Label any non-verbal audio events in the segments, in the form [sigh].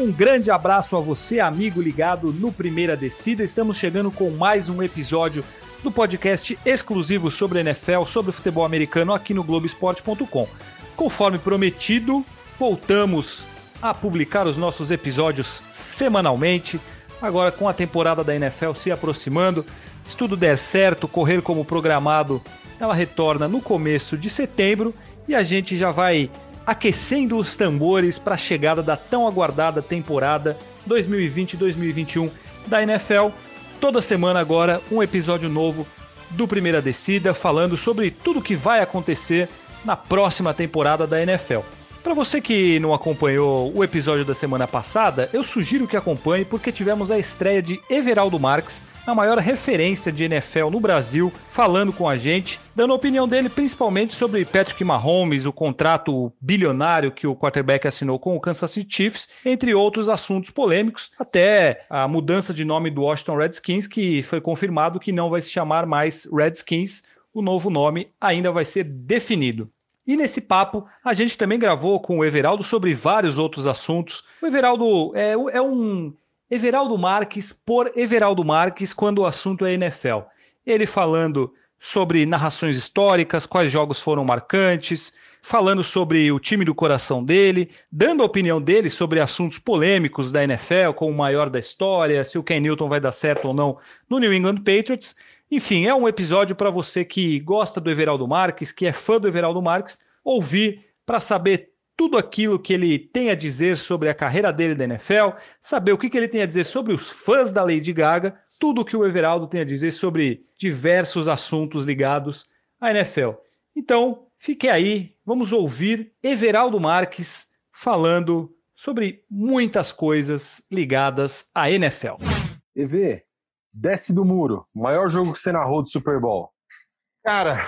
Um grande abraço a você, amigo ligado no Primeira Descida. Estamos chegando com mais um episódio do podcast exclusivo sobre NFL, sobre futebol americano aqui no Globoesporte.com. Conforme prometido, voltamos a publicar os nossos episódios semanalmente, agora com a temporada da NFL se aproximando. Se tudo der certo, correr como programado, ela retorna no começo de setembro e a gente já vai aquecendo os tambores para a chegada da tão aguardada temporada 2020-2021 da NFL. Toda semana agora um episódio novo do Primeira Descida falando sobre tudo que vai acontecer na próxima temporada da NFL. Para você que não acompanhou o episódio da semana passada, eu sugiro que acompanhe porque tivemos a estreia de Everaldo Marques, a maior referência de NFL no Brasil, falando com a gente, dando a opinião dele principalmente sobre Patrick Mahomes, o contrato bilionário que o quarterback assinou com o Kansas City Chiefs, entre outros assuntos polêmicos, até a mudança de nome do Washington Redskins, que foi confirmado que não vai se chamar mais Redskins, o novo nome ainda vai ser definido. E nesse papo, a gente também gravou com o Everaldo sobre vários outros assuntos. O Everaldo é, é um Everaldo Marques por Everaldo Marques quando o assunto é NFL. Ele falando sobre narrações históricas, quais jogos foram marcantes, falando sobre o time do coração dele, dando a opinião dele sobre assuntos polêmicos da NFL, como o maior da história, se o Ken Newton vai dar certo ou não no New England Patriots. Enfim, é um episódio para você que gosta do Everaldo Marques, que é fã do Everaldo Marques, ouvir para saber tudo aquilo que ele tem a dizer sobre a carreira dele da NFL, saber o que, que ele tem a dizer sobre os fãs da Lady Gaga, tudo o que o Everaldo tem a dizer sobre diversos assuntos ligados à NFL. Então, fique aí, vamos ouvir Everaldo Marques falando sobre muitas coisas ligadas à NFL. EV, Desce do muro. Maior jogo que você narrou do Super Bowl. Cara,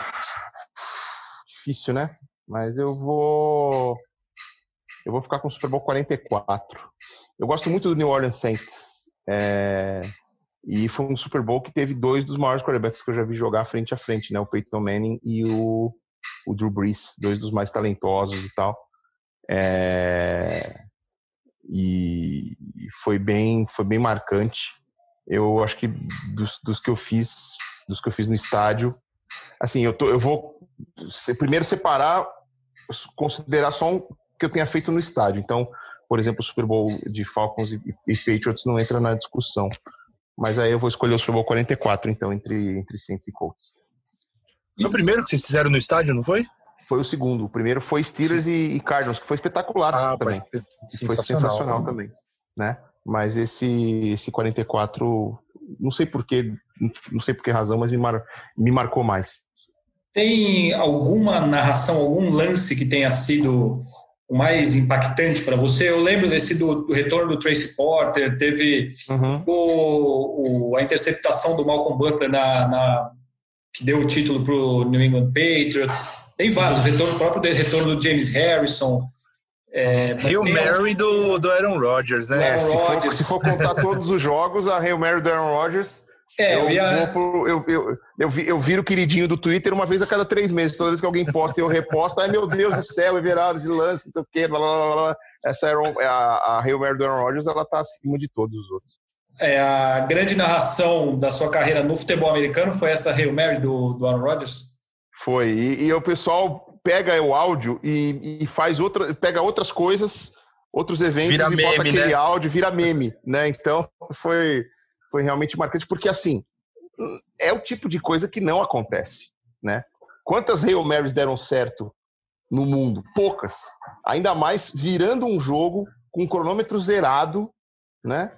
difícil, né? Mas eu vou. Eu vou ficar com o Super Bowl 44. Eu gosto muito do New Orleans Saints. É... E foi um Super Bowl que teve dois dos maiores quarterbacks que eu já vi jogar frente a frente, né? O Peyton Manning e o, o Drew Brees, dois dos mais talentosos e tal. É... E foi bem, foi bem marcante. Eu acho que dos, dos que eu fiz, dos que eu fiz no estádio, assim, eu, tô, eu vou primeiro separar, considerar só um que eu tenha feito no estádio. Então, por exemplo, o Super Bowl de Falcons e, e Patriots não entra na discussão. Mas aí eu vou escolher o Super Bowl 44, então, entre, entre Saints e Colts. Foi o primeiro que vocês fizeram no estádio, não foi? Foi o segundo. O primeiro foi Steelers e, e Cardinals, que foi espetacular ah, também. Foi sensacional também, né? Mas esse, esse 44, não sei porquê, não sei por que razão, mas me, mar, me marcou mais. Tem alguma narração, algum lance que tenha sido o mais impactante para você? Eu lembro desse do, do, retorno do Tracy Porter, teve uhum. o, o, a interceptação do Malcolm Butler na, na que deu o título para o New England Patriots. Tem vários, o retorno, o próprio retorno do James Harrison. É, Hail Mary do, do Aaron Rodgers, né? É, se, for, se, for, contar todos os jogos, a Hail Mary do Aaron Rodgers. É, eu, ia... eu, eu, eu, eu, eu viro o queridinho do Twitter uma vez a cada três meses. Toda vez que alguém posta eu reposto. Ai, meu Deus do céu, Everaldo, esse lance, não sei o quê, blá, blá, blá, Essa Aaron, a, a Hail Mary do Aaron Rodgers, ela tá acima de todos os outros. É, a grande narração da sua carreira no futebol americano foi essa Hail Mary do, do Aaron Rodgers? Foi. E, e o pessoal pega o áudio e, e faz outra, pega outras coisas, outros eventos vira e meme, bota aquele né? áudio, vira meme, né? Então foi, foi realmente marcante, porque assim, é o tipo de coisa que não acontece, né? Quantas Hail Marys deram certo no mundo? Poucas. Ainda mais virando um jogo com um cronômetro zerado, né?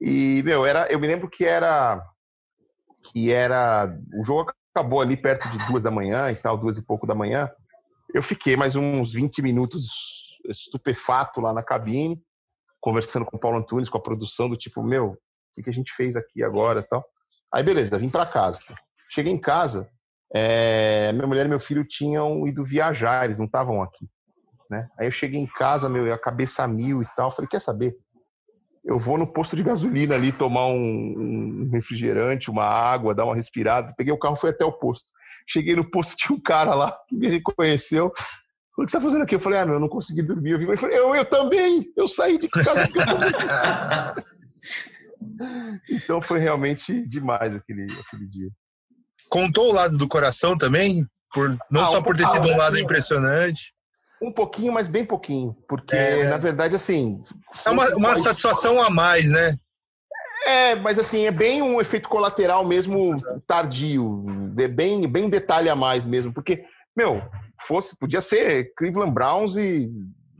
E, meu, era, eu me lembro que era que era o jogo acabou ali perto de duas da manhã e tal, duas e pouco da manhã. Eu fiquei mais uns 20 minutos estupefato lá na cabine, conversando com o Paulo Antunes, com a produção, do tipo, meu, o que, a gente fez aqui agora tal. Aí, beleza, vim para casa. Cheguei em casa, é, minha mulher e meu filho tinham ido viajar, eles não estavam aqui. Né? Aí eu cheguei em casa, meu, a cabeça mil e tal. Falei, quer saber? Eu vou no posto de gasolina ali tomar um, um refrigerante, uma água, dar uma respirada. Peguei o carro, fui até o posto. Cheguei no posto, [laughs] tinha um cara lá que me reconheceu. O que você tá fazendo aqui? Eu falei, ah, meu, eu não consegui dormir. Eu, eu, falei, eu, eu também, eu saí de casa. [laughs] então foi realmente demais aquele, aquele dia. Contou o lado do coração também? Por, não ah, só um por ter sido um lado impressionante. Um pouquinho, mas bem pouquinho. Porque, é. na verdade, assim. É uma, uma satisfação a mais, né? É, mas assim, é bem um efeito colateral mesmo tardio. É bem, bem um detalhe a mais mesmo. Porque, meu, fosse, podia ser Cleveland Browns e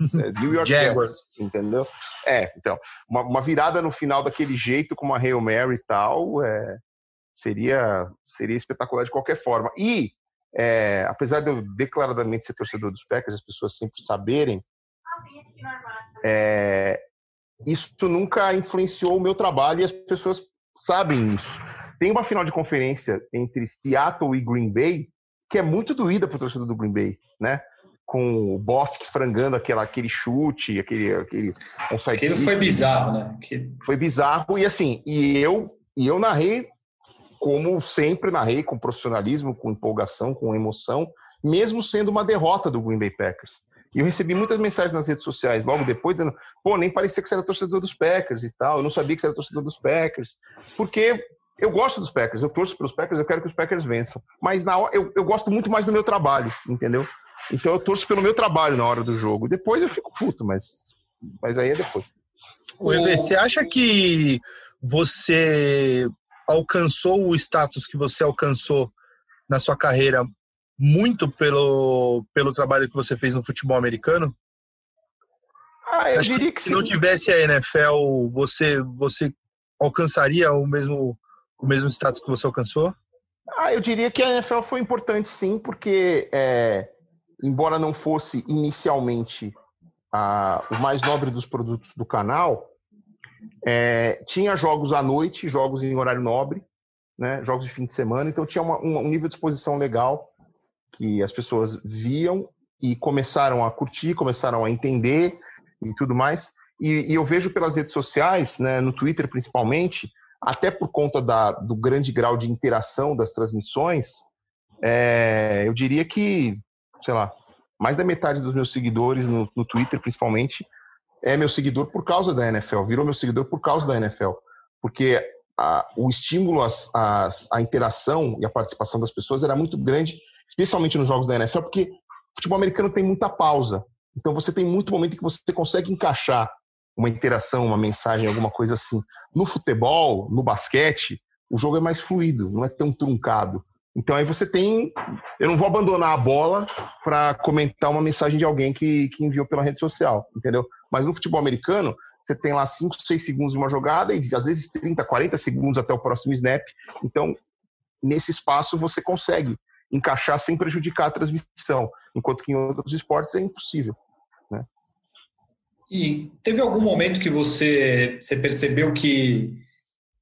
é, New York [laughs] Jets, entendeu? É, então, uma, uma, virada no final daquele jeito, com uma Hail Mary e tal, é, seria, seria espetacular de qualquer forma. E, é, apesar de eu declaradamente ser torcedor dos Packers, as pessoas sempre saberem, é, isso nunca influenciou o meu trabalho e as pessoas sabem isso. Tem uma final de conferência entre Seattle e Green Bay que é muito doída para o torcedor do Green Bay, né? Com o Bostic frangando aquela, aquele chute, aquele, aquele Aquilo foi bizarro, né? Que... Foi bizarro e assim, e eu e eu narrei como sempre narrei com profissionalismo, com empolgação, com emoção, mesmo sendo uma derrota do Green Bay Packers. E eu recebi muitas mensagens nas redes sociais logo depois, dizendo: pô, nem parecia que você era torcedor dos Packers e tal, eu não sabia que você era torcedor dos Packers. Porque eu gosto dos Packers, eu torço pelos Packers, eu quero que os Packers vençam. Mas na hora, eu, eu gosto muito mais do meu trabalho, entendeu? Então eu torço pelo meu trabalho na hora do jogo. Depois eu fico puto, mas, mas aí é depois. O EV, você acha que você alcançou o status que você alcançou na sua carreira muito pelo, pelo trabalho que você fez no futebol americano? Ah, eu diria que, que se não tivesse a NFL, você, você alcançaria o mesmo, o mesmo status que você alcançou? Ah, eu diria que a NFL foi importante sim, porque é, embora não fosse inicialmente a, o mais nobre dos produtos do canal, é, tinha jogos à noite, jogos em horário nobre, né, jogos de fim de semana, então tinha uma, um nível de exposição legal que as pessoas viam e começaram a curtir, começaram a entender e tudo mais. E, e eu vejo pelas redes sociais, né, no Twitter principalmente, até por conta da, do grande grau de interação das transmissões, é, eu diria que, sei lá, mais da metade dos meus seguidores no, no Twitter, principalmente, é meu seguidor por causa da NFL, virou meu seguidor por causa da NFL. Porque a, o estímulo à interação e a participação das pessoas era muito grande, especialmente nos jogos da NFL, porque o futebol americano tem muita pausa. Então você tem muito momento em que você consegue encaixar uma interação, uma mensagem, alguma coisa assim. No futebol, no basquete, o jogo é mais fluido, não é tão truncado. Então aí você tem. Eu não vou abandonar a bola para comentar uma mensagem de alguém que, que enviou pela rede social, entendeu? Mas no futebol americano, você tem lá 5, 6 segundos de uma jogada e às vezes 30, 40 segundos até o próximo snap. Então, nesse espaço, você consegue encaixar sem prejudicar a transmissão, enquanto que em outros esportes é impossível. Né? E teve algum momento que você, você percebeu que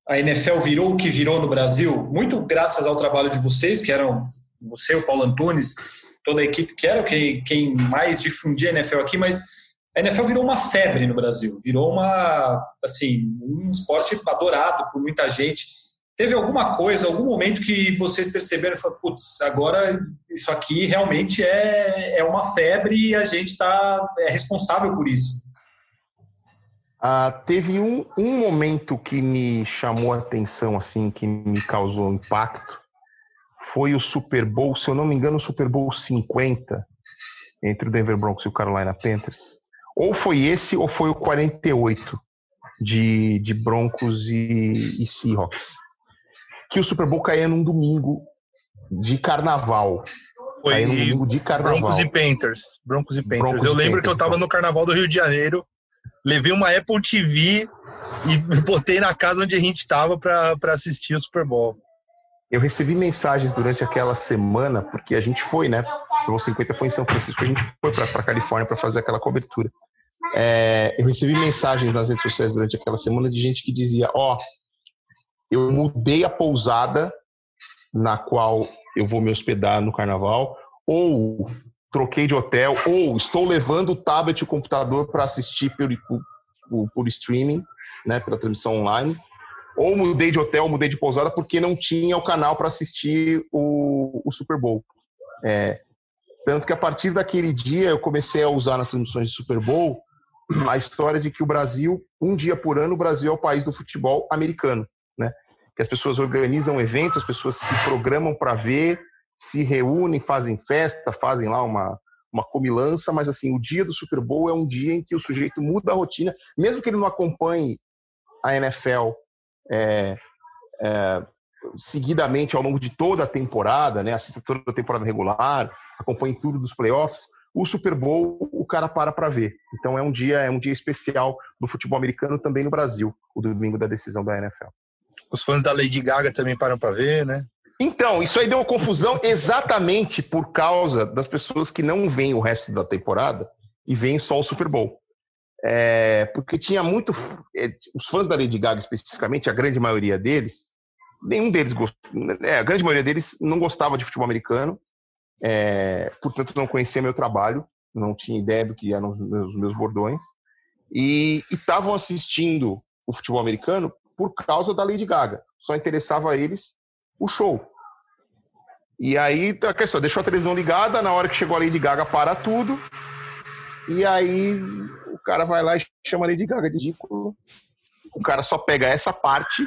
a NFL virou o que virou no Brasil, muito graças ao trabalho de vocês, que eram você, o Paulo Antunes, toda a equipe, que era quem, quem mais difundia a NFL aqui, mas a NFL virou uma febre no Brasil, virou uma, assim, um esporte adorado por muita gente. Teve alguma coisa, algum momento que vocês perceberam e falaram, putz, agora isso aqui realmente é, é uma febre e a gente tá, é responsável por isso? Ah, teve um, um momento que me chamou a atenção, assim, que me causou impacto, foi o Super Bowl, se eu não me engano, o Super Bowl 50, entre o Denver Broncos e o Carolina Panthers. Ou foi esse, ou foi o 48 de, de Broncos e, e Seahawks que o Super Bowl caía num domingo de carnaval. Foi num domingo de carnaval. Broncos e Panthers. Broncos e Panthers. Broncos eu lembro Panthers, que eu tava então. no carnaval do Rio de Janeiro, levei uma Apple TV e [laughs] botei na casa onde a gente tava para assistir o Super Bowl. Eu recebi mensagens durante aquela semana, porque a gente foi, né? O 50 foi em São Francisco, a gente foi para Califórnia para fazer aquela cobertura. É, eu recebi mensagens nas redes sociais durante aquela semana de gente que dizia: Ó, oh, eu mudei a pousada na qual eu vou me hospedar no carnaval, ou troquei de hotel, ou estou levando o tablet e o computador para assistir por, por, por, streaming, né, pela transmissão online, ou mudei de hotel, mudei de pousada porque não tinha o canal para assistir o, o, Super Bowl. É, Tanto que a partir daquele dia eu comecei a usar nas transmissões de Super Bowl a história de que o Brasil, um dia por ano, o Brasil é o país do futebol americano? Que as pessoas organizam eventos, as pessoas se programam para ver, se reúnem, fazem festa, fazem lá uma, uma comilança, mas assim, o dia do Super Bowl é um dia em que o sujeito muda a rotina, mesmo que ele não acompanhe a NFL é, é, seguidamente ao longo de toda a temporada, né? Assista toda a temporada regular, acompanhe tudo dos playoffs. O Super Bowl, o cara para para ver. Então é um dia, é um dia especial do futebol americano também no Brasil, o domingo da decisão da NFL. Os fãs da Lady Gaga também param para ver, né? Então, isso aí deu confusão exatamente por causa das pessoas que não veem o resto da temporada e veem só o Super Bowl. É, porque tinha muito. É, os fãs da Lady Gaga, especificamente, a grande maioria deles, nenhum deles gostou. É, a grande maioria deles não gostava de futebol americano é, portanto, não conhecia meu trabalho, não tinha ideia do que eram os meus, meus bordões, e estavam assistindo o futebol americano por causa da Lady Gaga. Só interessava a eles o show. E aí, a questão, deixou a televisão ligada, na hora que chegou a Lady Gaga, para tudo, e aí o cara vai lá e chama a Lady Gaga de ridículo. O cara só pega essa parte,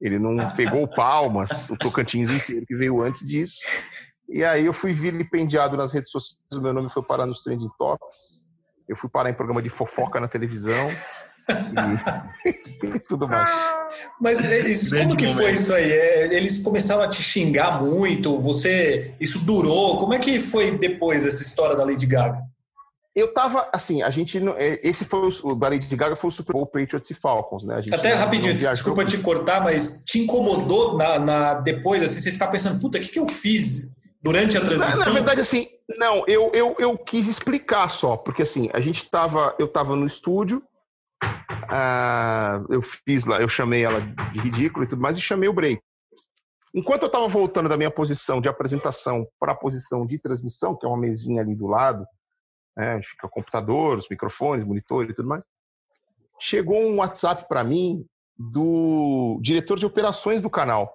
ele não [laughs] pegou o Palmas, o Tocantins inteiro que veio antes disso, e aí eu fui vilipendiado nas redes sociais, o meu nome foi parar nos trending tops, eu fui parar em programa de fofoca na televisão e, [laughs] tudo mais. Mas é, isso, como que foi isso aí? É, eles começaram a te xingar muito, você, isso durou? Como é que foi depois essa história da Lady Gaga? Eu tava, assim, a gente, é, esse foi o, o da Lady Gaga foi o Super Bowl Patriots e Falcons, né? Até rapidinho, desculpa te cortar, mas te incomodou na, na, depois, assim, você ficar pensando, puta, o que, que eu fiz durante a transmissão? Na, na, verdade, assim, não, eu, eu, eu quis explicar só, porque assim, a gente tava, eu tava no estúdio, uh, eu fiz lá, eu chamei ela de ridículo e tudo mais, e chamei o break. Enquanto eu estava voltando da minha posição de apresentação para a posição de transmissão, que é uma mesinha ali do lado, né, fica o computador, os microfones, monitor e tudo mais, chegou um WhatsApp para mim do diretor de operações do canal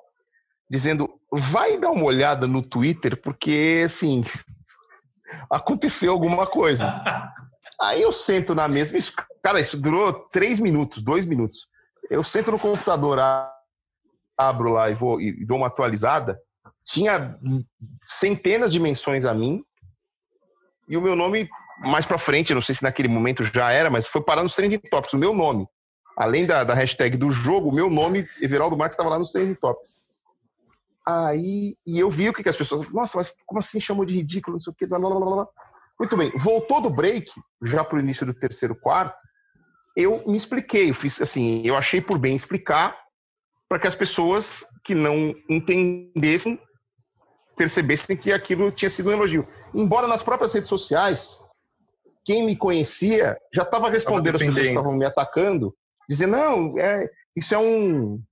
dizendo: vai dar uma olhada no Twitter, porque assim [laughs] aconteceu alguma coisa. [laughs] Aí eu sento na mesa, cara, isso durou três minutos, dois minutos. Eu sento no computador, abro lá e vou e dou uma atualizada. Tinha centenas de menções a mim e o meu nome mais para frente, não sei se naquele momento já era, mas foi parar nos trending topics, o meu nome. Além da, da hashtag do jogo, o meu nome, Everaldo Marques, estava lá nos trending topics. Aí, e eu vi o que, que as pessoas. Nossa, mas como assim chamou de ridículo? Não sei o que. Blá, blá, blá, blá. Muito bem. Voltou do break, já para o início do terceiro quarto. Eu me expliquei. Eu fiz assim. Eu achei por bem explicar para que as pessoas que não entendessem percebessem que aquilo tinha sido um elogio. Embora nas próprias redes sociais, quem me conhecia já estava respondendo as pessoas que estavam me atacando, dizendo: não, é, isso é um,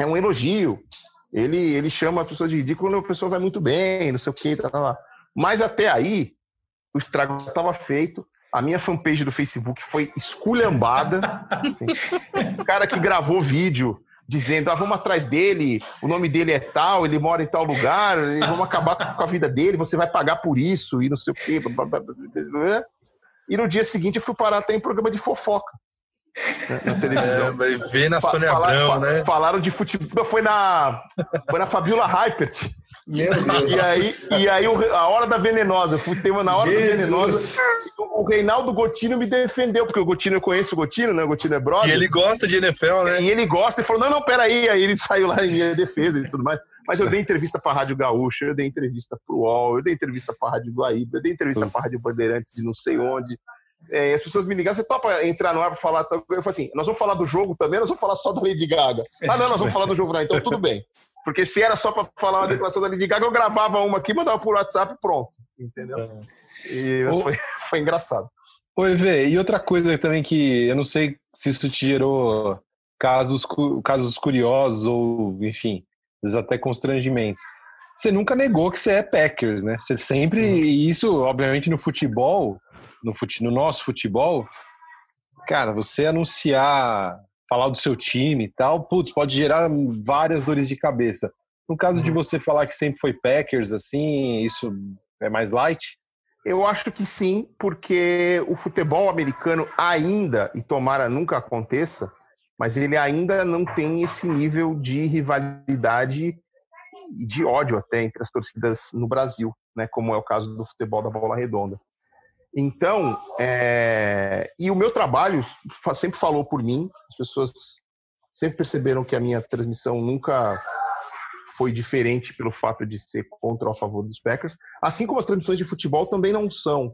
é um elogio ele, ele chama a pessoa de ridículo a pessoa vai muito bem, não sei o que, tá, tá, tá. Mas até aí, o estrago estava feito. A minha fanpage do Facebook foi esculhambada. assim. O cara que gravou vídeo dizendo: ah, vamos atrás dele, o nome dele é tal, ele mora em tal lugar, vamos acabar com a vida dele, você vai pagar por isso, e não sei o quê. E no dia seguinte eu fui parar até em programa de fofoca na televisão. É, vai ver na Sônia Abrão, né? Falaram de futebol, foi na, foi na Fabiola Hypert. Meu Deus. E aí, e aí a hora da venenosa, eu fui tema na hora Jesus. da venenosa. O Reinaldo Gotino me defendeu, porque o Gotino eu conheço o Gotino, né? O Gotino é brother. E ele gosta de NFL, né? E ele gosta, e falou: não, não, peraí. Aí ele saiu lá em minha defesa e tudo mais. Mas eu dei entrevista para a Rádio Gaúcha, eu dei entrevista para o UOL, eu dei entrevista para a Rádio Guaíba, eu dei entrevista para a Rádio Bandeirantes de não sei onde é, as pessoas me ligaram, você topa entrar no ar para falar? Eu falei assim, nós vamos falar do jogo também, nós vamos falar só da Lady Gaga. Ah, não, nós vamos falar do jogo, não. Então tudo bem. Porque se era só para falar uma declaração da Lady Gaga, eu gravava uma aqui, mandava por WhatsApp pronto. Entendeu? É. E foi, foi engraçado. Oi, Vê, e outra coisa também que eu não sei se isso te gerou casos, casos curiosos ou, enfim, até constrangimentos. Você nunca negou que você é Packers, né? Você sempre, Sim. e isso, obviamente, no futebol, no, fute, no nosso futebol, cara, você anunciar, falar do seu time e tal, putz, pode gerar várias dores de cabeça. No caso uhum. de você falar que sempre foi Packers, assim, isso é mais light? Eu acho que sim, porque o futebol americano ainda, e tomara nunca aconteça, mas ele ainda não tem esse nível de rivalidade e de ódio até entre as torcidas no Brasil, né, como é o caso do futebol da bola redonda. Então, é... e o meu trabalho sempre falou por mim, as pessoas sempre perceberam que a minha transmissão nunca foi diferente pelo fato de ser contra ou a favor dos Packers, assim como as transmissões de futebol também não são.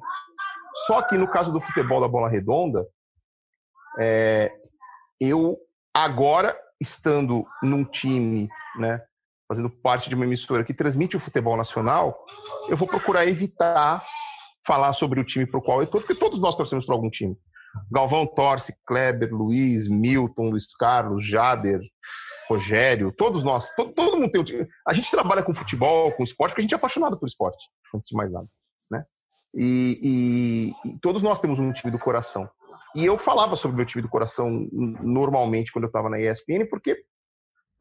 Só que no caso do futebol da bola redonda, é... eu agora estando num time, né, fazendo parte de uma emissora que transmite o futebol nacional, eu vou procurar evitar falar sobre o time para o qual eu torço, porque todos nós torcemos para algum time. Galvão torce, Kleber, Luiz, Milton, Luiz Carlos, Jader, Rogério, todos nós, todo, todo mundo tem um time. A gente trabalha com futebol, com esporte, porque a gente é apaixonado por esporte, antes de mais nada, né? E, e, e todos nós temos um time do coração. E eu falava sobre o meu time do coração normalmente quando eu estava na ESPN, porque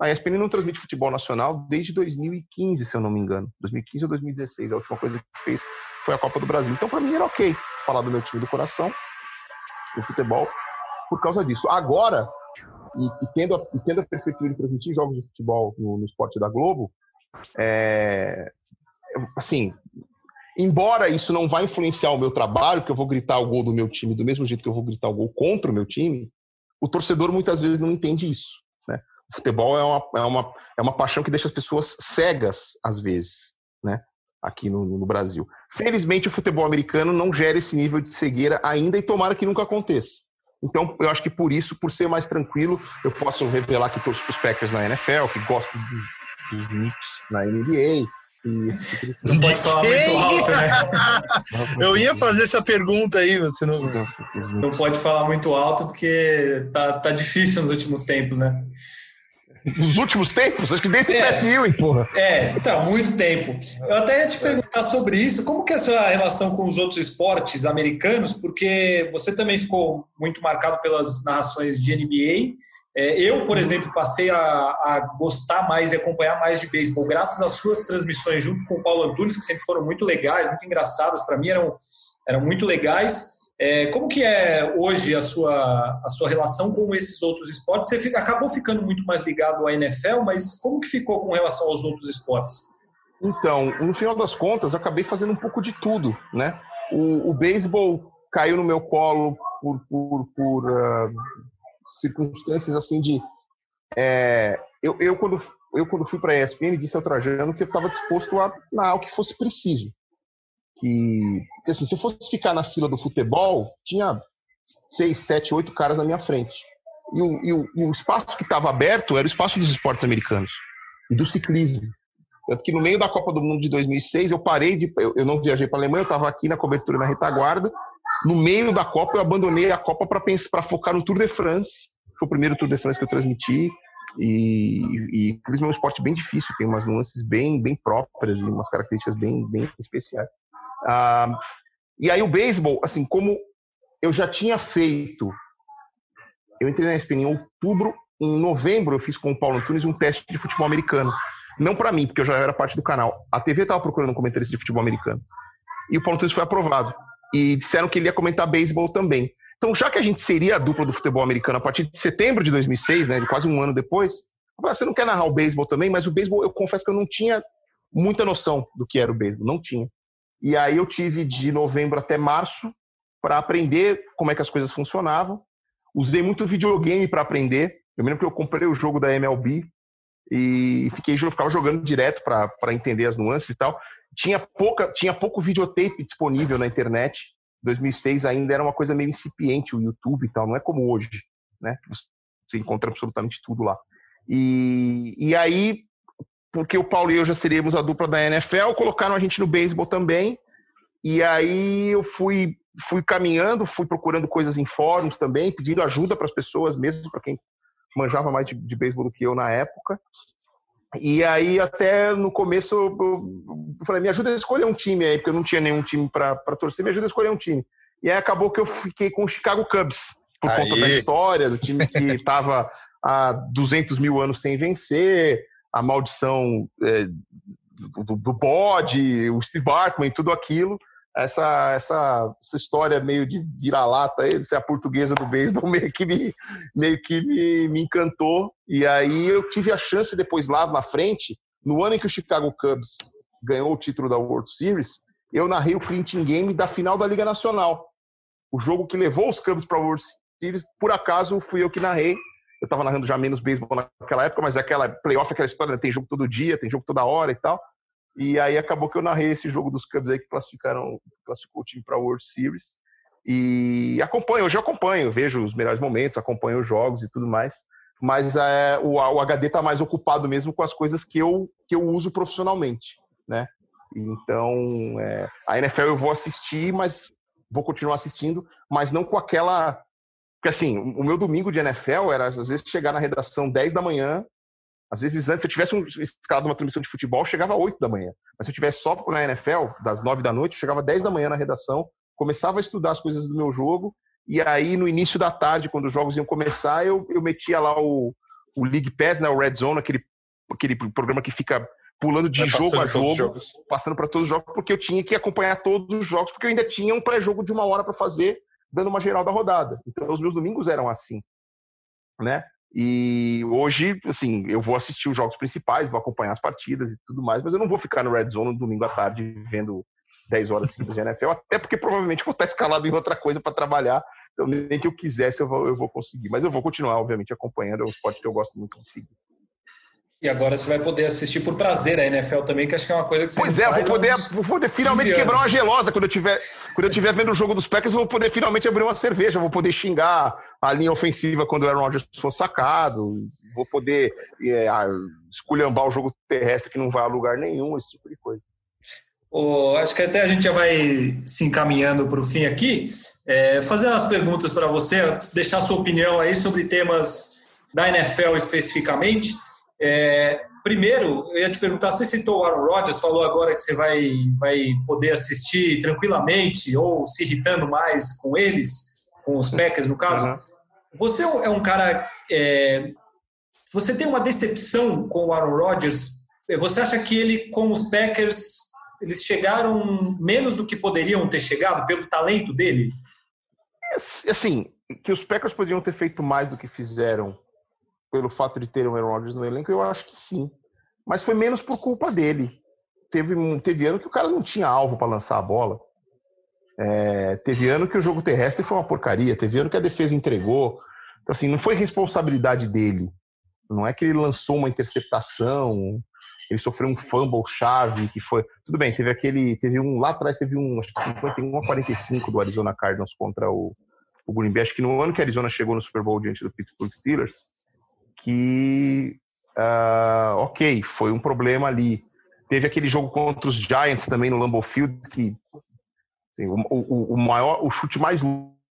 a ESPN não transmite futebol nacional desde 2015, se eu não me engano. 2015 ou 2016. A última coisa que fez foi a Copa do Brasil. Então, para mim, era ok falar do meu time do coração, do futebol, por causa disso. Agora, e, e, tendo, a, e tendo a perspectiva de transmitir jogos de futebol no, no esporte da Globo, é, assim, embora isso não vá influenciar o meu trabalho, que eu vou gritar o gol do meu time do mesmo jeito que eu vou gritar o gol contra o meu time, o torcedor muitas vezes não entende isso. O futebol é uma, é, uma, é uma paixão que deixa as pessoas cegas, às vezes, né? aqui no, no Brasil. Felizmente, o futebol americano não gera esse nível de cegueira ainda e tomara que nunca aconteça. Então, eu acho que por isso, por ser mais tranquilo, eu posso revelar que torço para os Packers na NFL, que gosto dos, dos Knicks na NBA, Tipo não pode falar muito alto, né? [laughs] Eu ia fazer essa pergunta aí, você não. Não pode falar muito alto porque tá, tá difícil nos últimos tempos, né? Nos últimos tempos? Acho que desde é, Pat Ewing, porra. É, então, muito tempo. Eu até ia te perguntar sobre isso. Como que é a sua relação com os outros esportes americanos? Porque você também ficou muito marcado pelas narrações de NBA é, eu, por exemplo, passei a, a, gostar mais e acompanhar mais de beisebol graças às suas transmissões junto com o Paulo Antunes, que sempre foram muito legais, muito engraçadas, para mim eram, eram muito legais. É, como que é hoje a sua, a sua relação com esses outros esportes? Você fica, acabou ficando muito mais ligado à NFL, mas como que ficou com relação aos outros esportes? Então, no final das contas, eu acabei fazendo um pouco de tudo, né? O, o beisebol caiu no meu colo por, por, por uh, circunstâncias assim de. É, eu, eu, quando, eu, quando fui para a ESPN, disse ao Trajano que eu estava disposto a narrar o que fosse preciso. Que, assim, se eu fosse ficar na fila do futebol, tinha seis, sete, oito caras na minha frente. E o, e o, e o espaço que estava aberto era o espaço dos esportes americanos e do ciclismo. Tanto que no meio da Copa do Mundo de 2006, eu parei de. Eu, eu não viajei para a Alemanha, eu estava aqui na cobertura na retaguarda, no meio da Copa, eu abandonei a Copa para focar no Tour de France. Foi o primeiro Tour de France que eu transmiti. E, e é um esporte bem difícil, tem umas nuances bem, bem próprias e umas características bem, bem especiais. Ah, e aí o beisebol, assim, como eu já tinha feito, eu entrei na ESPN em outubro, em novembro eu fiz com o Paulo Antunes um teste de futebol americano. Não para mim, porque eu já era parte do canal. A TV estava procurando um comentarista de futebol americano. E o Paulo Antunes foi aprovado e disseram que ele ia comentar beisebol também. Então, já que a gente seria a dupla do futebol americano a partir de setembro de 2006, né, quase um ano depois, você não quer narrar o beisebol também, mas o beisebol, eu confesso que eu não tinha muita noção do que era o beisebol, não tinha. E aí eu tive de novembro até março para aprender como é que as coisas funcionavam. Usei muito videogame para aprender. Eu lembro que eu comprei o jogo da MLB e fiquei ficava jogando direto para entender as nuances e tal tinha, pouca, tinha pouco videotape disponível na internet. 2006 ainda era uma coisa meio incipiente o YouTube e tal, não é como hoje, né? Você encontra absolutamente tudo lá. E, e aí, porque o Paulo e eu já seríamos a dupla da NFL, colocaram a gente no beisebol também. E aí eu fui fui caminhando, fui procurando coisas em fóruns também, pedindo ajuda para as pessoas, mesmo para quem manjava mais de, de beisebol do que eu na época. E aí, até no começo, eu falei, me ajuda a escolher um time aí, porque eu não tinha nenhum time para torcer, me ajuda a escolher um time. E aí acabou que eu fiquei com o Chicago Cubs, por aí. conta da história, do time que estava há 200 mil anos sem vencer, a maldição é, do, do bode, o Steve Bartman, tudo aquilo. essa, essa, essa história meio de vira-lata ser a portuguesa do beisebol, [laughs] meio que, me, meio que me, me encantou. E aí eu tive a chance depois lá na frente, no ano em que o Chicago Cubs ganhou o título da World Series, eu narrei o clinching game da final da Liga Nacional. O jogo que levou os Cubs para a World Series, por acaso fui eu que narrei. Eu estava narrando já menos beisebol naquela época, mas aquela playoff, aquela história, né? tem jogo todo dia, tem jogo toda hora e tal. E aí acabou que eu narrei esse jogo dos Cubs aí que classificaram, classificou o time para a World Series. E acompanho, hoje eu acompanho, vejo os melhores momentos, acompanho os jogos e tudo mais. Mas é, o, o HD está mais ocupado mesmo com as coisas que eu, que eu uso profissionalmente, né? Então, é, a NFL eu vou assistir, mas vou continuar assistindo, mas não com aquela. Porque assim, o meu domingo de NFL era às vezes chegar na redação 10 da manhã às vezes, antes, se eu tivesse um, escalado uma transmissão de futebol, chegava às 8 da manhã. Mas se eu tivesse só na NFL, das 9 da noite, chegava às 10 da manhã na redação, começava a estudar as coisas do meu jogo, e aí no início da tarde, quando os jogos iam começar, eu, eu metia lá o, o League Pass, né, o Red Zone, aquele, aquele programa que fica pulando de jogo a jogo, passando para todos os jogos, porque eu tinha que acompanhar todos os jogos, porque eu ainda tinha um pré-jogo de uma hora para fazer, dando uma geral da rodada. Então, os meus domingos eram assim, né? E hoje, assim, eu vou assistir os jogos principais, vou acompanhar as partidas e tudo mais, mas eu não vou ficar no Red Zone no domingo à tarde vendo 10 horas seguidas de NFL, até porque provavelmente vou estar escalado em outra coisa para trabalhar. Então, nem que eu quisesse, eu vou, eu vou conseguir. Mas eu vou continuar, obviamente, acompanhando. É um esporte que eu gosto muito de seguir. E agora você vai poder assistir por prazer a NFL também, que acho que é uma coisa que você Pois é, vou poder, vou poder finalmente quebrar uma gelosa quando eu tiver, quando eu tiver vendo o jogo dos Packers, eu vou poder finalmente abrir uma cerveja, vou poder xingar a linha ofensiva quando o Aaron Rodgers for sacado, vou poder é, esculhambar o jogo terrestre que não vai a lugar nenhum, esse tipo de coisa. Oh, acho que até a gente já vai se encaminhando para o fim aqui. É, fazer umas perguntas para você, deixar sua opinião aí sobre temas da NFL especificamente. É, primeiro, eu ia te perguntar, você citou o Aaron Rodgers, falou agora que você vai, vai poder assistir tranquilamente ou se irritando mais com eles, com os Packers no caso. Uhum. Você é um cara. É, você tem uma decepção com o Aaron Rodgers, é, você acha que ele, com os Packers, eles chegaram menos do que poderiam ter chegado pelo talento dele? Assim, que os Packers poderiam ter feito mais do que fizeram pelo fato de ter um Aaron Rodgers no elenco, eu acho que sim. Mas foi menos por culpa dele. Teve, teve ano que o cara não tinha alvo para lançar a bola. É, teve ano que o jogo terrestre foi uma porcaria. Teve ano que a defesa entregou. Então, assim, não foi responsabilidade dele. Não é que ele lançou uma interceptação, ele sofreu um fumble chave, que foi. Tudo bem, teve aquele. Teve um. Lá atrás teve um, acho que 51 a 45 do Arizona Cardinals contra o, o Green Bay. Acho que no ano que a Arizona chegou no Super Bowl diante do Pittsburgh Steelers, que, uh, ok, foi um problema ali. Teve aquele jogo contra os Giants também no Lambeau Field, que assim, o, o, o, maior, o chute mais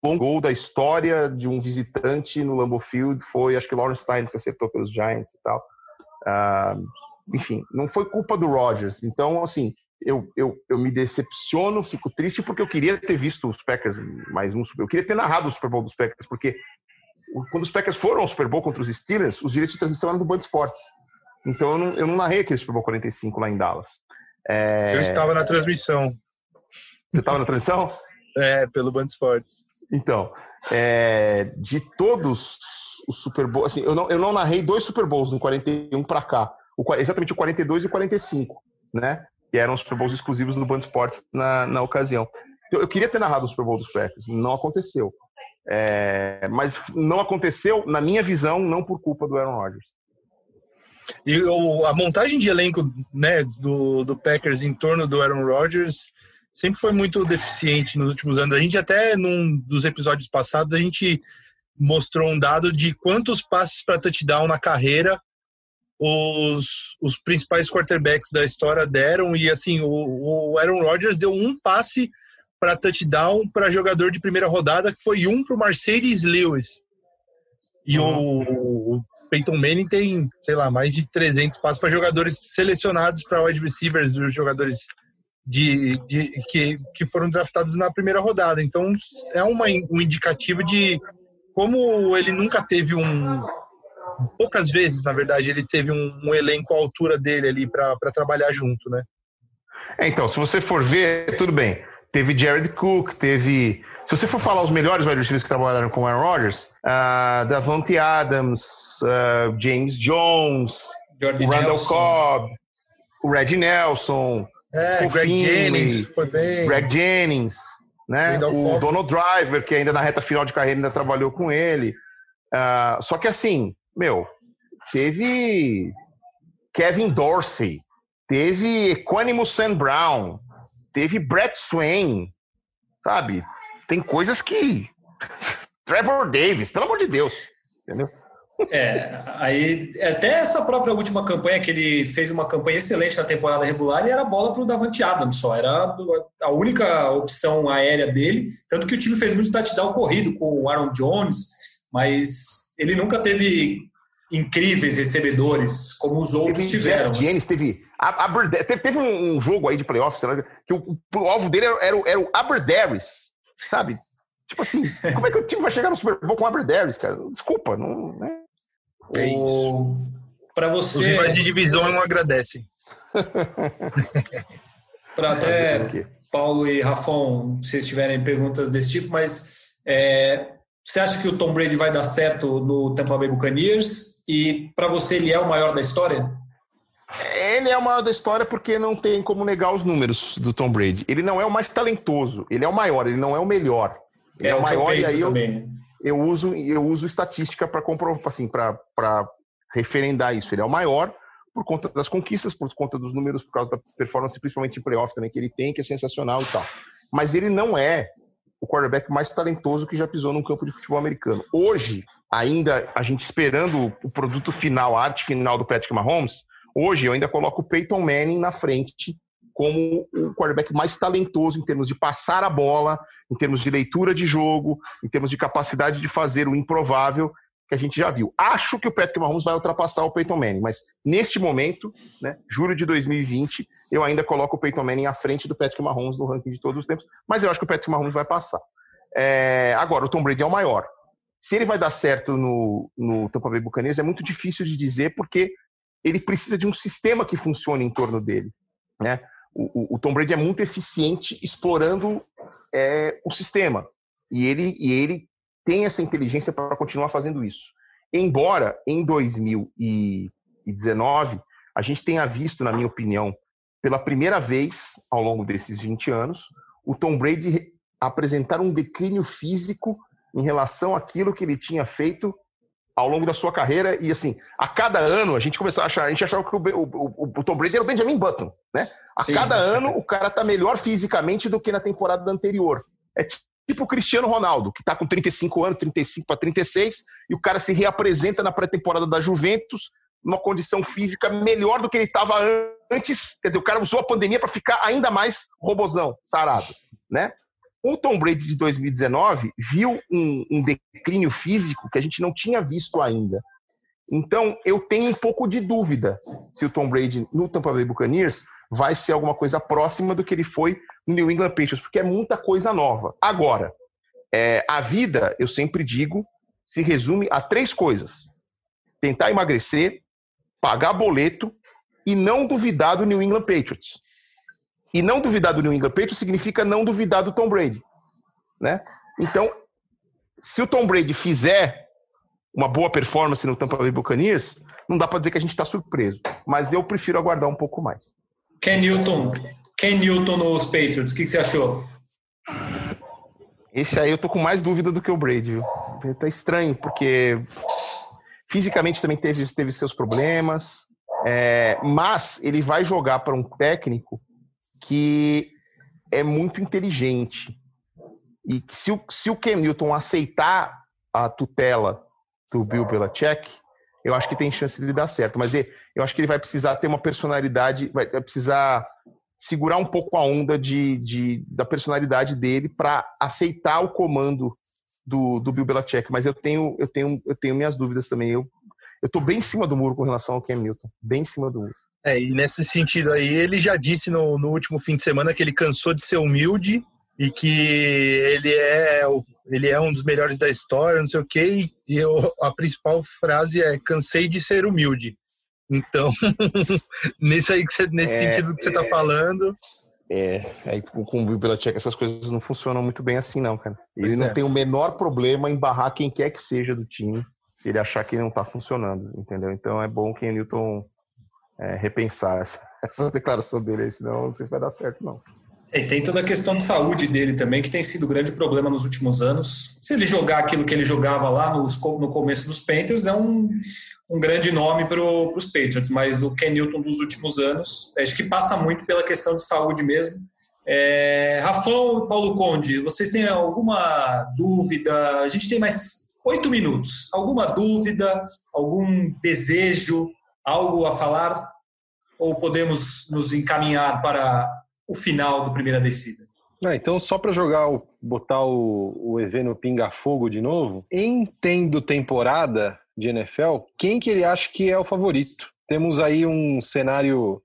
longo da história de um visitante no Lambeau Field foi, acho que Lawrence Steins que acertou pelos Giants e tal. Uh, enfim, não foi culpa do Rodgers. Então, assim, eu, eu, eu me decepciono, fico triste porque eu queria ter visto os Packers mais um, eu queria ter narrado o Super Bowl dos Packers, porque quando os Packers foram ao Super Bowl contra os Steelers, os direitos de transmissão eram do Band Esportes. Então eu não, eu não narrei aquele Super Bowl 45 lá em Dallas. É... Eu estava na transmissão. Você estava na transmissão? é, pelo Band Esportes. Então, é, de todos os Super Bowls, assim, eu não, eu não narrei dois Super Bowls no 41 para cá, o, exatamente o 42 e o 45, né? Que eram os Super Bowls exclusivos do Band Esportes na, na ocasião. Eu, eu queria ter narrado o Super Bowl dos Packers, não aconteceu. É, mas não aconteceu, na minha visão, não por culpa do Aaron Rodgers. E o, a montagem de elenco né, do, do Packers em torno do Aaron Rodgers sempre foi muito deficiente nos últimos anos. A gente até, num dos episódios passados, a gente mostrou um dado de quantos passes para touchdown na carreira os, os principais quarterbacks da história deram. E assim, o, o Aaron Rodgers deu um passe para touchdown para jogador de primeira rodada, que foi um para o Mercedes Lewis. E uhum. o, o Peyton Manning tem, sei lá, mais de 300 passos para jogadores selecionados para wide receivers, dos jogadores de, de, que, que foram draftados na primeira rodada. Então, é uma, um indicativo de como ele nunca teve um. Poucas vezes, na verdade, ele teve um, um elenco à altura dele ali para trabalhar junto, né? É, então, se você for ver, tudo bem teve Jared Cook, teve. Se você for falar os melhores wide receivers que trabalharam com Aaron Rodgers, uh, Davante Adams, uh, James Jones, Jordan Randall Nelson. Cobb, o Red Nelson, é, Greg Jennings foi bem. Greg Jennings, né? o Donald Driver, que ainda na reta final de carreira ainda trabalhou com ele. Uh, só que assim, meu, teve Kevin Dorsey, teve Equanimous Sam Brown, teve Brett Swain, sabe? Tem coisas que. [laughs] Trevor Davis, pelo amor de Deus, entendeu? É, aí até essa própria última campanha que ele fez uma campanha excelente na temporada regular e era bola para o Davante Adams só, era a única opção aérea dele, tanto que o time fez muito touchdown corrido com o Aaron Jones, mas ele nunca teve incríveis recebedores como os outros teve tiveram. Jeff Jennings teve, a, a, teve, teve um jogo aí de playoffs que o, o, alvo dele era, era, era o Aberdaris, sabe? Tipo assim, como é que o time vai chegar no Super Bowl com o Aberdaris, cara? Desculpa, não. Né? É isso. Para você. Os rivais de divisão não agradecem. [laughs] Para até Paulo e Rafon, se vocês tiverem perguntas desse tipo, mas é, você acha que o Tom Brady vai dar certo no Tampa Bay Buccaneers? E para você ele é o maior da história? Ele é o maior da história porque não tem como negar os números do Tom Brady. Ele não é o mais talentoso, ele é o maior, ele não é o melhor. Ele é, é o maior e aí também. eu, eu uso, eu uso estatística para comprovar, assim, para referendar isso. Ele é o maior por conta das conquistas, por conta dos números, por causa da performance, principalmente em playoff também, que ele tem, que é sensacional e tal. Mas ele não é o quarterback mais talentoso que já pisou num campo de futebol americano. Hoje, ainda a gente esperando o produto final, a arte final do Patrick Mahomes, hoje eu ainda coloco o Peyton Manning na frente como o quarterback mais talentoso em termos de passar a bola, em termos de leitura de jogo, em termos de capacidade de fazer o improvável que a gente já viu. Acho que o Patrick Mahomes vai ultrapassar o Peyton Manning, mas neste momento, né, julho de 2020, eu ainda coloco o Peyton Manning à frente do Patrick Mahomes no ranking de todos os tempos, mas eu acho que o Patrick Mahomes vai passar. É, agora, o Tom Brady é o maior. Se ele vai dar certo no, no Tampa Bay Buccaneers é muito difícil de dizer, porque ele precisa de um sistema que funcione em torno dele. Né? o, o, Tom Brady é muito eficiente explorando é, o sistema. E ele, e ele tem essa inteligência para continuar fazendo isso. Embora em 2019 a gente tenha visto, na minha opinião, pela primeira vez ao longo desses 20 anos, o Tom Brady apresentar um declínio físico em relação àquilo que ele tinha feito ao longo da sua carreira. E assim, a cada ano a gente começou a achar, a gente achava que o, o, o Tom Brady era o Benjamin Button, né? A Sim. cada ano o cara tá melhor fisicamente do que na temporada anterior. É tipo o Cristiano Ronaldo, que tá com 35 anos, 35 para 36, e o cara se reapresenta na pré-temporada da Juventus numa condição física melhor do que ele estava antes. Quer dizer, o cara usou a pandemia para ficar ainda mais robozão, sarado, né? O Tom Brady de 2019 viu um, um declínio físico que a gente não tinha visto ainda. Então, eu tenho um pouco de dúvida se o Tom Brady no Tampa Bay Buccaneers vai ser alguma coisa próxima do que ele foi New England Patriots, porque é muita coisa nova. Agora, é, a vida, eu sempre digo, se resume a três coisas: tentar emagrecer, pagar boleto e não duvidar do New England Patriots. E não duvidar do New England Patriots significa não duvidar do Tom Brady, né? Então, se o Tom Brady fizer uma boa performance no Tampa Bay Buccaneers, não dá para dizer que a gente está surpreso. Mas eu prefiro aguardar um pouco mais. Ken Newton, Ken Newton nos Patriots, o que, que, você achou? Esse aí eu tô com mais dúvida do que o Brady, viu? Tá estranho, porque fisicamente também teve, teve seus problemas, é, mas ele vai jogar para um técnico que é muito inteligente. E se o, se o Cam Newton aceitar a tutela do Bill Belichick, eu acho que tem chance de dar certo. Mas eu acho que ele vai precisar ter uma personalidade, vai precisar segurar um pouco a onda de, de da personalidade dele para aceitar o comando do, do Bill Belichick. Mas eu tenho, eu tenho, eu tenho minhas dúvidas também. Eu, eu bem em cima do muro com relação ao Cam. Bem em cima do muro. É, e nesse sentido aí, ele já disse no, no último fim de semana que ele cansou de ser humilde e que ele é, ele é um dos melhores da história, não sei o quê, e eu, a principal frase é cansei de ser humilde. Então, [laughs] nesse aí que você, nesse é, sentido que você está é, falando. É, aí com o Bill Belichick essas coisas não funcionam muito bem assim, não, cara. Ele não é. tem o menor problema em barrar quem quer que seja do time, se ele achar que não tá funcionando, entendeu? Então é bom que o Newton é, repensar essa, [laughs] essa declaração dele, senão não sei se vai dar certo, não. É, e tem toda a questão de saúde dele também, que tem sido um grande problema nos últimos anos. Se ele jogar aquilo que ele jogava lá nos, no começo dos Panthers, é um, um grande nome para os Patriots, mas o Ken Newton dos últimos anos, acho que passa muito pela questão de saúde mesmo. É, Rafão e Paulo Conde, vocês têm alguma dúvida? A gente tem mais oito minutos. Alguma dúvida, algum desejo, algo a falar? Ou podemos nos encaminhar para o final do primeira descida. Ah, então, só para jogar, o, botar o, o EV no pinga-fogo de novo, entendo temporada de NFL, quem que ele acha que é o favorito? Temos aí um cenário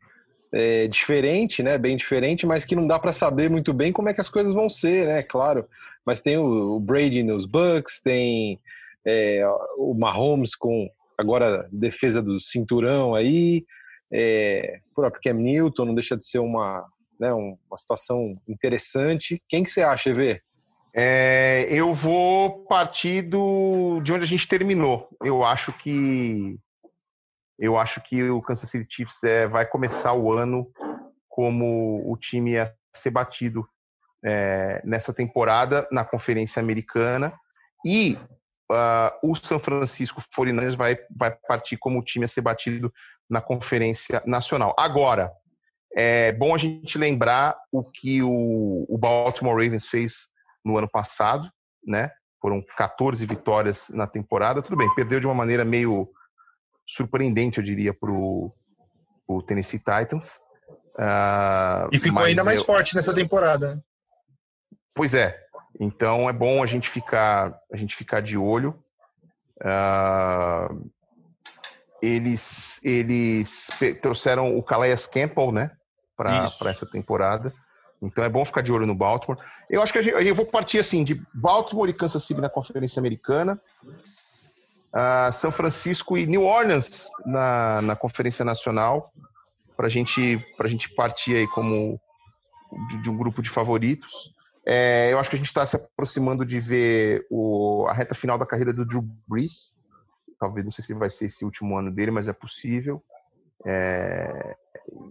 é, diferente, né? Bem diferente, mas que não dá para saber muito bem como é que as coisas vão ser, né? Claro. Mas tem o, o Brady nos Bucks, tem é, o Mahomes com agora defesa do cinturão aí, é, o próprio Cam Newton não deixa de ser uma, né, uma situação interessante. Quem que você acha, Evê? É, eu vou partir do, de onde a gente terminou. Eu acho que eu acho que o Kansas City Chiefs é, vai começar o ano como o time a ser batido é, nessa temporada na Conferência Americana e uh, o São Francisco 49ers vai, vai partir como o time a ser batido na Conferência Nacional. Agora, é bom a gente lembrar o que o, o Baltimore Ravens fez no ano passado, né? Foram 14 vitórias na temporada. Tudo bem, perdeu de uma maneira meio surpreendente, eu diria, para o Tennessee Titans. Uh, e ficou ainda mais eu... forte nessa temporada. Pois é. Então é bom a gente ficar, a gente ficar de olho. Uh, eles, eles trouxeram o Calais Campbell, né? Para essa temporada. Então é bom ficar de olho no Baltimore. Eu acho que a gente, eu vou partir assim de Baltimore e Kansas City na Conferência Americana, uh, São Francisco e New Orleans na, na Conferência Nacional, para gente, a gente partir aí como de, de um grupo de favoritos. É, eu acho que a gente está se aproximando de ver o, a reta final da carreira do Drew Brees. Talvez, não sei se vai ser esse último ano dele, mas é possível. É,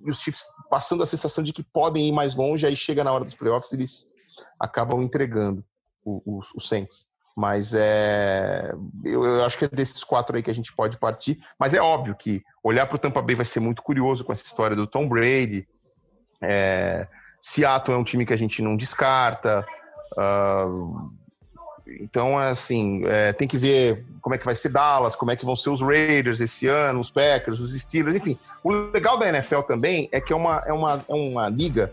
os Chiefs passando a sensação de que podem ir mais longe, aí chega na hora dos playoffs eles acabam entregando os, os Saints. Mas é, eu, eu, acho que é desses quatro aí que a gente pode partir. Mas é óbvio que olhar para o Tampa Bay vai ser muito curioso com essa história do Tom Brady. É, Seattle é um time que a gente não descarta. Uh, então, assim, é, tem que ver como é que vai ser Dallas, como é que vão ser os Raiders esse ano, os Packers, os Steelers, enfim. O legal da NFL também é que é uma, é uma, é uma liga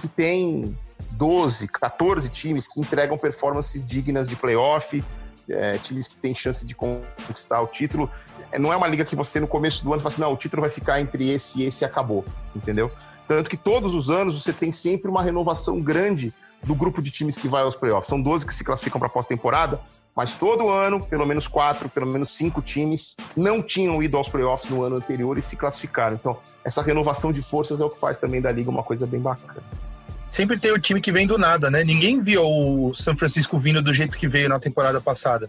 que tem 12, 14 times que entregam performances dignas de playoff, é, times que têm chance de conquistar o título. É, não é uma liga que você, no começo do ano, fala assim, não, o título vai ficar entre esse e esse e acabou, entendeu? Tanto que todos os anos você tem sempre uma renovação grande do grupo de times que vai aos playoffs. São 12 que se classificam para pós-temporada, mas todo ano, pelo menos quatro, pelo menos cinco times não tinham ido aos playoffs no ano anterior e se classificaram. Então, essa renovação de forças é o que faz também da liga uma coisa bem bacana. Sempre tem o time que vem do nada, né? Ninguém viu o São Francisco vindo do jeito que veio na temporada passada.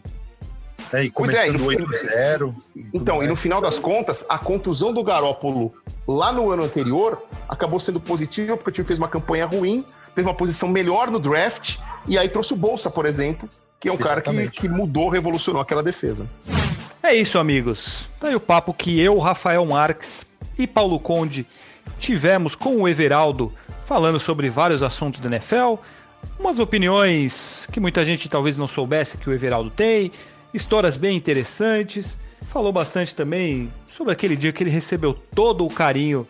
É, e começando é, e 8-0. Então, e no final das contas, a contusão do Garópolo lá no ano anterior acabou sendo positiva, porque o time fez uma campanha ruim, teve uma posição melhor no draft, e aí trouxe o Bolsa, por exemplo, que é um Exatamente. cara que, que mudou, revolucionou aquela defesa. É isso, amigos. Tá aí o papo que eu, Rafael Marques e Paulo Conde tivemos com o Everaldo falando sobre vários assuntos da NFL, umas opiniões que muita gente talvez não soubesse que o Everaldo tem, histórias bem interessantes. Falou bastante também sobre aquele dia que ele recebeu todo o carinho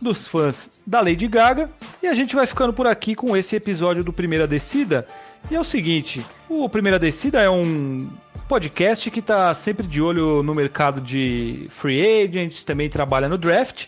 dos fãs da Lady Gaga. E a gente vai ficando por aqui com esse episódio do Primeira Descida. E é o seguinte: o Primeira Descida é um podcast que está sempre de olho no mercado de free agents, também trabalha no draft.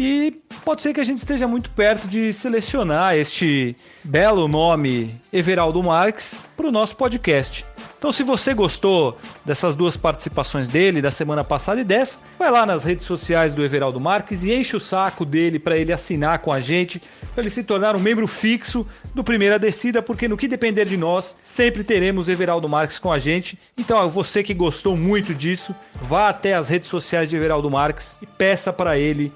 E pode ser que a gente esteja muito perto de selecionar este belo nome Everaldo Marques para o nosso podcast. Então, se você gostou dessas duas participações dele, da semana passada e dessa, vai lá nas redes sociais do Everaldo Marques e enche o saco dele para ele assinar com a gente, para ele se tornar um membro fixo do Primeira Descida, porque no que depender de nós, sempre teremos Everaldo Marques com a gente. Então, você que gostou muito disso, vá até as redes sociais de Everaldo Marques e peça para ele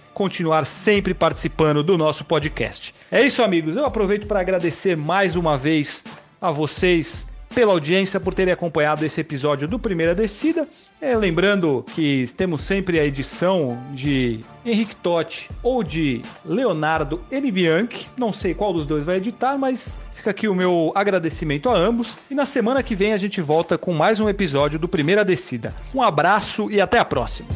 continuar sempre participando do nosso podcast. É isso, amigos. Eu aproveito para agradecer mais uma vez a vocês pela audiência, por terem acompanhado esse episódio do Primeira Descida. É, lembrando que temos sempre a edição de Henrique Totti ou de Leonardo M. Bianchi. Não sei qual dos dois vai editar, mas fica aqui o meu agradecimento a ambos. E na semana que vem a gente volta com mais um episódio do Primeira Descida. Um abraço e até a próxima.